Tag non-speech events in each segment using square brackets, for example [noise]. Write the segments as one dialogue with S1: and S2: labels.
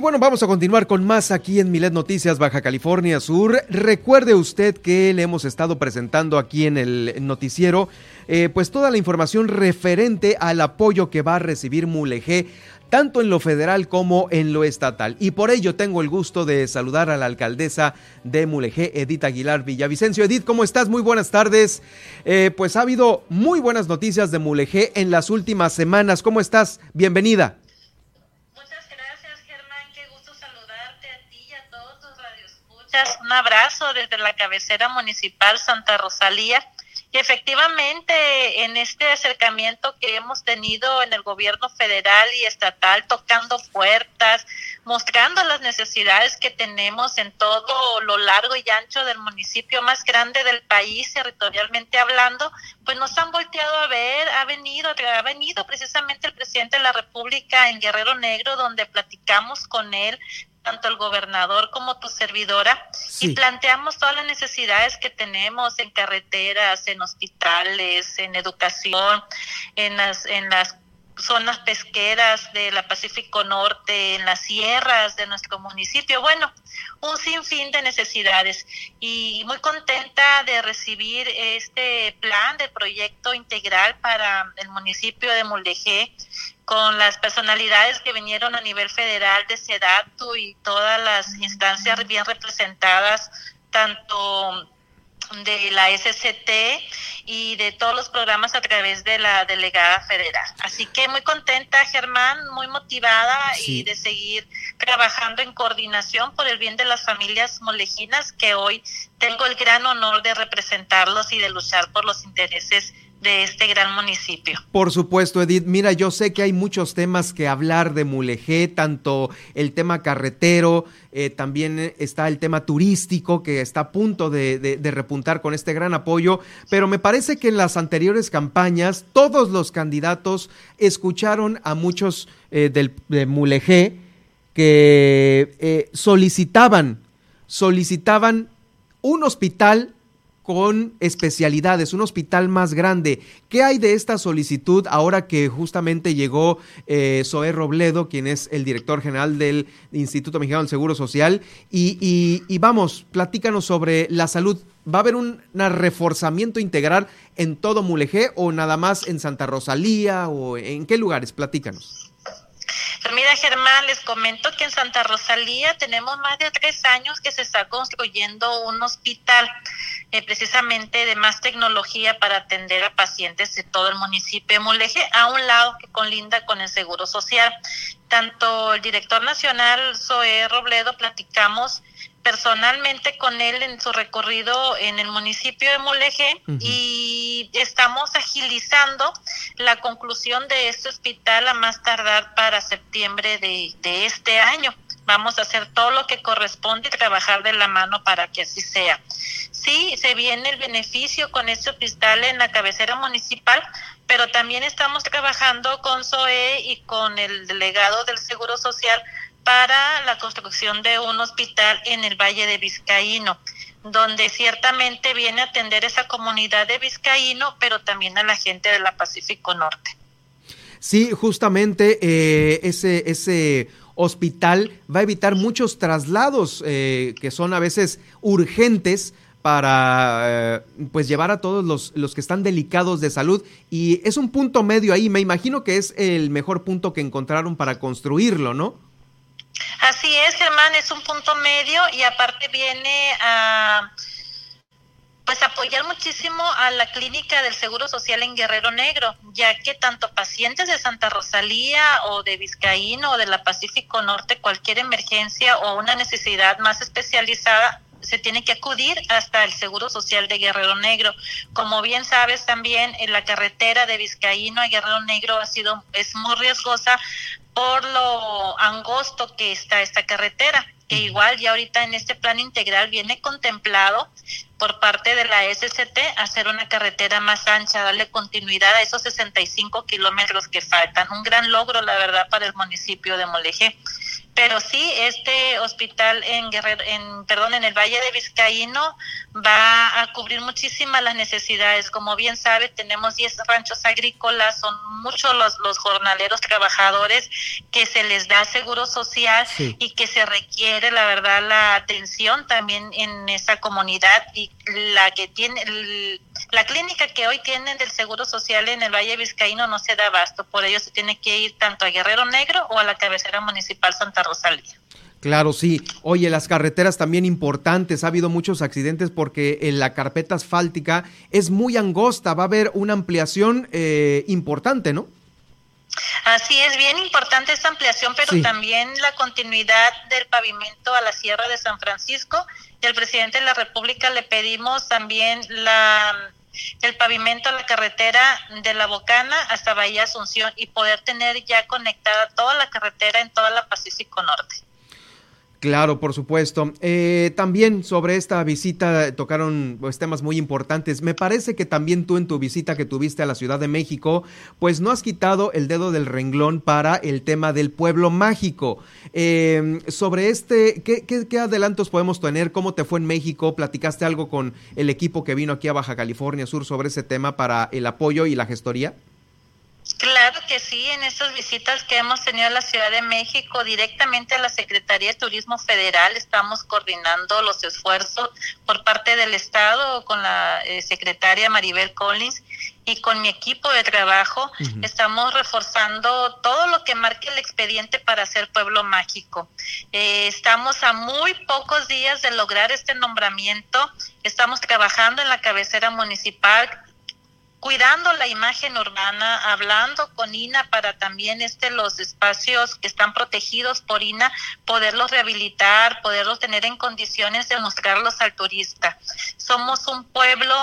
S1: Bueno, vamos a continuar con más aquí en Milet Noticias Baja California Sur. Recuerde usted que le hemos estado presentando aquí en el noticiero eh, pues toda la información referente al apoyo que va a recibir Mulegé tanto en lo federal como en lo estatal. Y por ello tengo el gusto de saludar a la alcaldesa de Mulegé, Edith Aguilar Villavicencio. Edith, ¿cómo estás? Muy buenas tardes. Eh, pues ha habido muy buenas noticias de Mulegé en las últimas semanas. ¿Cómo estás? Bienvenida.
S2: Un abrazo desde la cabecera municipal Santa Rosalía. Y efectivamente, en este acercamiento que hemos tenido en el gobierno federal y estatal, tocando puertas, mostrando las necesidades que tenemos en todo lo largo y ancho del municipio más grande del país, territorialmente hablando, pues nos han volteado a ver, ha venido, ha venido precisamente el presidente de la República en Guerrero Negro, donde platicamos con él tanto el gobernador como tu servidora, y planteamos todas las necesidades que tenemos en carreteras, en hospitales, en educación, en las, en las zonas pesqueras de la Pacífico Norte, en las sierras de nuestro municipio. Bueno, un sinfín de necesidades y muy contenta de recibir este plan de proyecto integral para el municipio de Mulegé con las personalidades que vinieron a nivel federal de SEDATU y todas las instancias bien representadas, tanto de la SCT y de todos los programas a través de la delegada federal. Así que muy contenta, Germán, muy motivada y de seguir trabajando en coordinación por el bien de las familias molejinas que hoy tengo el gran honor de representarlos y de luchar por los intereses de este gran municipio.
S1: Por supuesto, Edith. Mira, yo sé que hay muchos temas que hablar de Mulegé, tanto el tema carretero, eh, también está el tema turístico que está a punto de, repuntar con este gran apoyo, pero me parece que en las anteriores campañas todos los candidatos escucharon a muchos eh, del, de Mulegé que eh, solicitaban, solicitaban un hospital con especialidades, un hospital más grande. ¿Qué hay de esta solicitud ahora que justamente llegó eh, Zoé Robledo, quien es el director general del Instituto Mexicano del Seguro Social? Y, vamos, platícanos sobre la salud. ¿Va a haber un reforzamiento integral en todo Mulegé o nada más en Santa Rosalía o en qué lugares? Platícanos.
S2: Mira, Germán, les comento que en Santa Rosalía tenemos más de tres años que se está construyendo un hospital eh, precisamente de más tecnología para atender a pacientes de todo el municipio de Mulegé, a un lado que colinda con el Seguro Social. Tanto el director nacional, Zoé Robledo, platicamos personalmente con él en su recorrido en el municipio de Mulegé y estamos agilizando la conclusión de este hospital a más tardar para septiembre de, de este año. Vamos a hacer todo lo que corresponde y trabajar de la mano para que así sea. Sí, se viene el beneficio con este hospital en la cabecera municipal, pero también estamos trabajando con SOE y con el delegado del Seguro Social para la construcción de un hospital en el Valle de Vizcaíno, donde ciertamente viene a atender esa comunidad de Vizcaíno, pero también a la gente de la Pacífico Norte.
S1: Sí, justamente eh, ese, ese hospital va a evitar muchos traslados eh, que son a veces urgentes para eh, pues llevar a todos los, los, que están delicados de salud y es un punto medio ahí, me imagino que es el mejor punto que encontraron para construirlo, ¿no?
S2: Así es, Germán, es un punto medio y aparte viene a pues apoyar muchísimo a la clínica del Seguro Social en Guerrero Negro, ya que tanto pacientes de Santa Rosalía o de Vizcaíno o de la Pacífico Norte, cualquier emergencia o una necesidad más especializada, se tiene que acudir hasta el Seguro Social de Guerrero Negro. Como bien sabes también, en la carretera de Vizcaíno a Guerrero Negro ha sido es muy riesgosa por lo angosto que está esta carretera, que igual ya ahorita en este plan integral viene contemplado por parte de la SCT hacer una carretera más ancha, darle continuidad a esos 65 kilómetros que faltan. Un gran logro, la verdad, para el municipio de Moleje pero sí este hospital en Guerrero, en perdón, en el Valle de Vizcaíno va a cubrir muchísimas las necesidades. Como bien sabe, tenemos 10 ranchos agrícolas, son muchos los, los jornaleros trabajadores que se les da seguro social y que se requiere, la verdad, la atención también en esa comunidad y la que tiene la clínica que hoy tienen del Seguro Social en el Valle Vizcaíno no se da abasto, por ello se tiene que ir tanto a Guerrero Negro o a la cabecera municipal Santa Rosalía.
S1: Claro, sí. Oye, las carreteras también importantes. Ha habido muchos accidentes porque en la carpeta asfáltica es muy angosta. Va a haber una ampliación eh, importante, ¿no?
S2: Así es, bien importante esta ampliación, pero también la continuidad del pavimento a la Sierra de San Francisco. Y al presidente de la República le pedimos también la el pavimento la carretera de La Bocana hasta Bahía Asunción y poder tener ya conectada toda la carretera en toda la Pacífico Norte.
S1: Claro, por supuesto. Eh, también sobre esta visita tocaron pues, temas muy importantes. Me parece que también tú en tu visita que tuviste a la Ciudad de México, pues no has quitado el dedo del renglón para el tema del pueblo mágico. Eh, sobre este, ¿qué, qué, adelantos podemos tener? ¿Cómo te fue en México? ¿Platicaste algo con el equipo que vino aquí a Baja California Sur sobre ese tema para el apoyo y la gestoría?
S2: Claro que sí, en estas visitas que hemos tenido a la Ciudad de México, directamente a la Secretaría de Turismo Federal, estamos coordinando los esfuerzos por parte del Estado con la eh, secretaria Maribel Collins y con mi equipo de trabajo. Estamos reforzando todo lo que marque el expediente para ser pueblo mágico. Eh, estamos a muy pocos días de lograr este nombramiento. Estamos trabajando en la cabecera municipal cuidando la imagen urbana, hablando con INA para también este los espacios que están protegidos por INA, poderlos rehabilitar, poderlos tener en condiciones de mostrarlos al turista. Somos un pueblo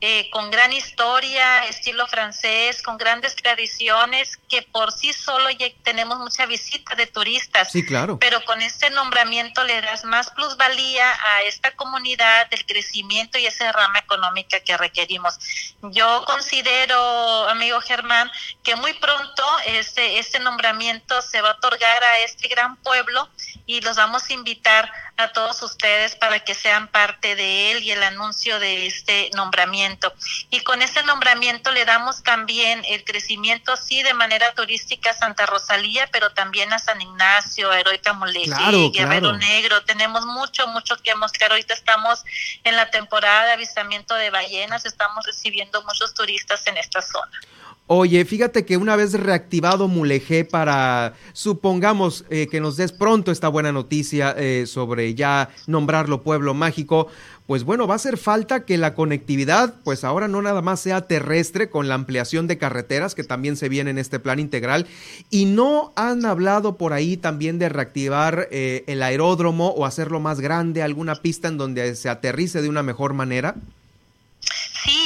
S2: eh, con gran historia, estilo francés, con grandes tradiciones, que por sí solo ya tenemos mucha visita de turistas.
S1: Sí, claro.
S2: Pero con este nombramiento le das más plusvalía a esta comunidad, del crecimiento y esa rama económica que requerimos. Yo considero, amigo Germán, que muy pronto este, este nombramiento se va a otorgar a este gran pueblo y los vamos a invitar a todos ustedes para que sean parte de él y el anuncio de este nombramiento. Y con este nombramiento le damos también el crecimiento, sí, de manera turística a Santa Rosalía, pero también a San Ignacio, a Heroica Moleje, Guerrero Negro. Tenemos mucho, mucho que mostrar. Ahorita estamos en la temporada de avistamiento de ballenas, estamos recibiendo muchos turistas en esta zona.
S1: Oye, fíjate que una vez reactivado Mulegé para, supongamos eh, que nos des pronto esta buena noticia eh, sobre ya nombrarlo pueblo mágico, pues bueno, va a hacer falta que la conectividad, pues ahora no nada más sea terrestre con la ampliación de carreteras que también se viene en este plan integral, y no han hablado por ahí también de reactivar eh, el aeródromo o hacerlo más grande, alguna pista en donde se aterrice de una mejor manera.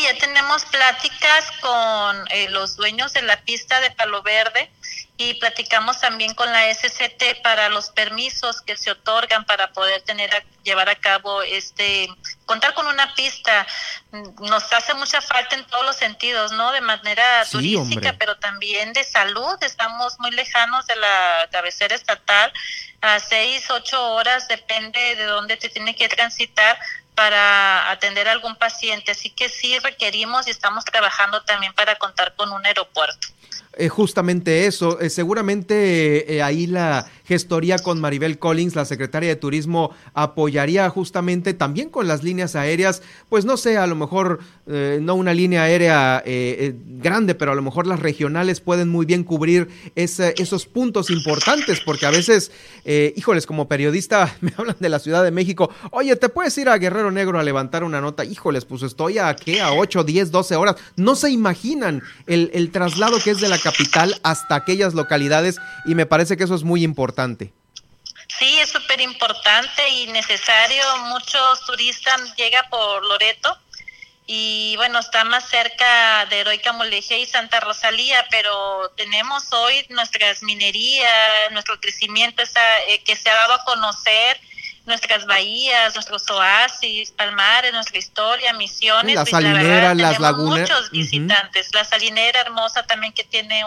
S2: Ya tenemos pláticas con eh, los dueños de la pista de Palo Verde y platicamos también con la SCT para los permisos que se otorgan para poder tener a, llevar a cabo este contar con una pista nos hace mucha falta en todos los sentidos, ¿no? De manera turística, pero también de salud. Estamos muy lejanos de la cabecera estatal, a seis, ocho horas, depende de dónde te tiene que transitar para atender a algún paciente. Así que sí requerimos y estamos trabajando también para contar con un aeropuerto.
S1: Eh, justamente eso, eh, seguramente eh, ahí la gestoría con Maribel Collins, la secretaria de Turismo, apoyaría justamente también con las líneas aéreas, pues no sé, a lo mejor no una línea aérea grande, pero a lo mejor las regionales pueden muy bien cubrir esos puntos importantes, porque a veces, híjoles, como periodista [laughs] me hablan de la Ciudad de México, oye, ¿te puedes ir a Guerrero Negro a levantar una nota? Híjoles, pues estoy a qué, a 8, 10, 12 horas, no se imaginan el traslado que es de la capital hasta aquellas localidades y me parece que eso es muy importante.
S2: Sí, es súper importante y necesario. Muchos turistas llegan por Loreto y bueno, está más cerca de Heroica Moleje y Santa Rosalía, pero tenemos hoy nuestras minerías, nuestro crecimiento eh, que se ha dado a conocer nuestras bahías, nuestros oasis, palmares, nuestra historia, misiones.
S1: Las salineras, las lagunas.
S2: Muchos visitantes. La salinera hermosa también que tiene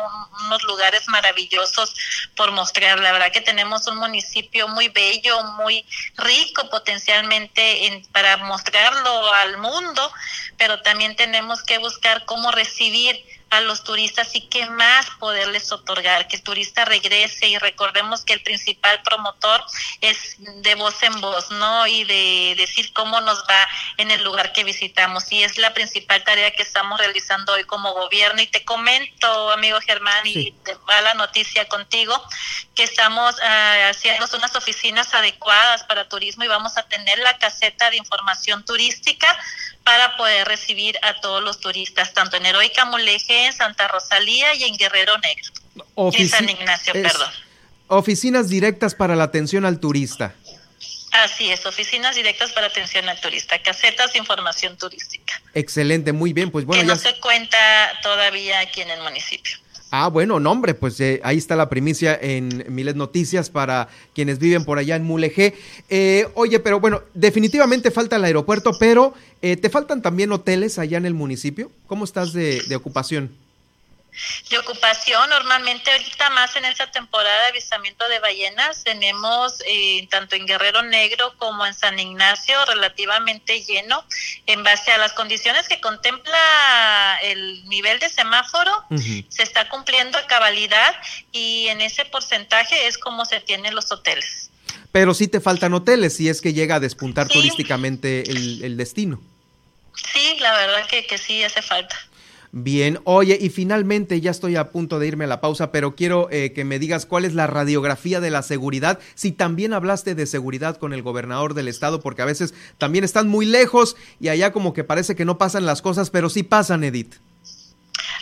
S2: unos lugares maravillosos por mostrar. La verdad que tenemos un municipio muy bello, muy rico potencialmente en, para mostrarlo al mundo, pero también tenemos que buscar cómo recibir a los turistas y qué más poderles otorgar, que el turista regrese. Y recordemos que el principal promotor es de voz en voz, ¿no? Y de decir cómo nos va en el lugar que visitamos. Y es la principal tarea que estamos realizando hoy como gobierno. Y te comento, amigo Germán, y te va la noticia contigo, que estamos uh, haciendo unas oficinas adecuadas para turismo y vamos a tener la caseta de información turística para poder recibir a todos los turistas, tanto en Heroica Mulegé, en Santa Rosalía y en Guerrero Negro.
S1: Ofici
S2: en San Ignacio,
S1: es,
S2: perdón.
S1: Oficinas directas para la atención al turista.
S2: Así es, oficinas directas para atención al turista, casetas de información turística.
S1: Excelente, muy bien, pues bueno.
S2: Que no
S1: ya...
S2: se cuenta todavía aquí en el municipio.
S1: Ah, bueno, no, hombre, pues eh, ahí está la primicia en Milet Noticias para quienes viven por allá en Mulegé. Eh, oye, pero bueno, definitivamente falta el aeropuerto, pero eh, ¿te faltan también hoteles allá en el municipio? ¿Cómo estás de, de ocupación?
S2: De ocupación. Normalmente ahorita más en esta temporada de avistamiento de ballenas tenemos eh, tanto en Guerrero Negro como en San Ignacio relativamente lleno en base a las condiciones que contempla el nivel de semáforo. Uh -huh. Se está cumpliendo a cabalidad y en ese porcentaje es como se tienen los hoteles.
S1: Pero sí te faltan hoteles si es que llega a despuntar sí. turísticamente el, el destino.
S2: Sí, la verdad que, que sí hace falta.
S1: Bien, oye, y finalmente ya estoy a punto de irme a la pausa, pero quiero eh, que me digas cuál es la radiografía de la seguridad, si también hablaste de seguridad con el gobernador del estado, porque a veces también están muy lejos y allá como que parece que no pasan las cosas, pero sí pasan, Edith.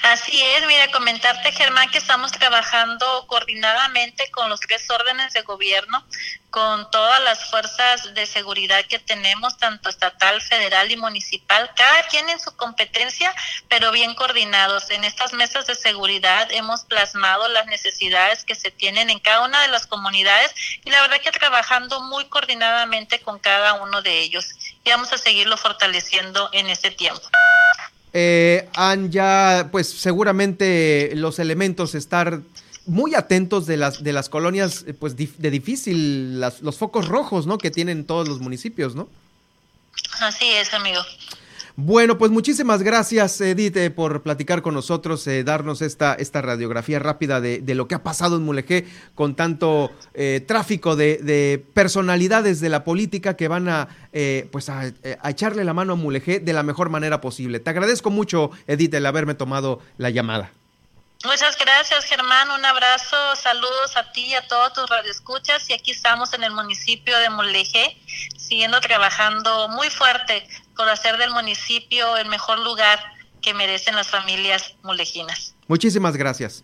S2: Así es, mira, comentarte, Germán, que estamos trabajando coordinadamente con los tres órdenes de gobierno, con todas las fuerzas de seguridad que tenemos, tanto estatal, federal y municipal, cada quien en su competencia, pero bien coordinados. En estas mesas de seguridad hemos plasmado las necesidades que se tienen en cada una de las comunidades y la verdad que trabajando muy coordinadamente con cada uno de ellos y vamos a seguirlo fortaleciendo en este tiempo.
S1: Eh, han ya, pues seguramente los elementos estar muy atentos de las de las colonias, pues de difícil, las, los focos rojos, ¿no? Que tienen todos los municipios, ¿no?
S2: Así es, amigo.
S1: Bueno, pues muchísimas gracias, Edith, eh, por platicar con nosotros, eh, darnos esta, esta radiografía rápida de, de, lo que ha pasado en Mulegé con tanto eh, tráfico de, de, personalidades de la política que van a, eh, pues a, echarle la mano a Mulegé de la mejor manera posible. Te agradezco mucho, Edith, el haberme tomado la llamada.
S2: Muchas gracias, Germán. Un abrazo, saludos a ti y a todos tus radioescuchas. Y aquí estamos en el municipio de Mulegé, siguiendo trabajando muy fuerte por hacer del municipio el mejor lugar que merecen las familias mulejinas.
S1: Muchísimas gracias.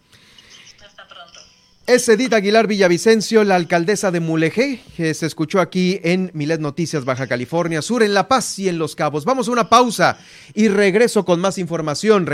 S2: Hasta pronto.
S1: Es Edith Aguilar Villavicencio, la alcaldesa de Mulegé, que se escuchó aquí en Milet Noticias, Baja California Sur, en La Paz y en Los Cabos. Vamos a una pausa y regreso con más información.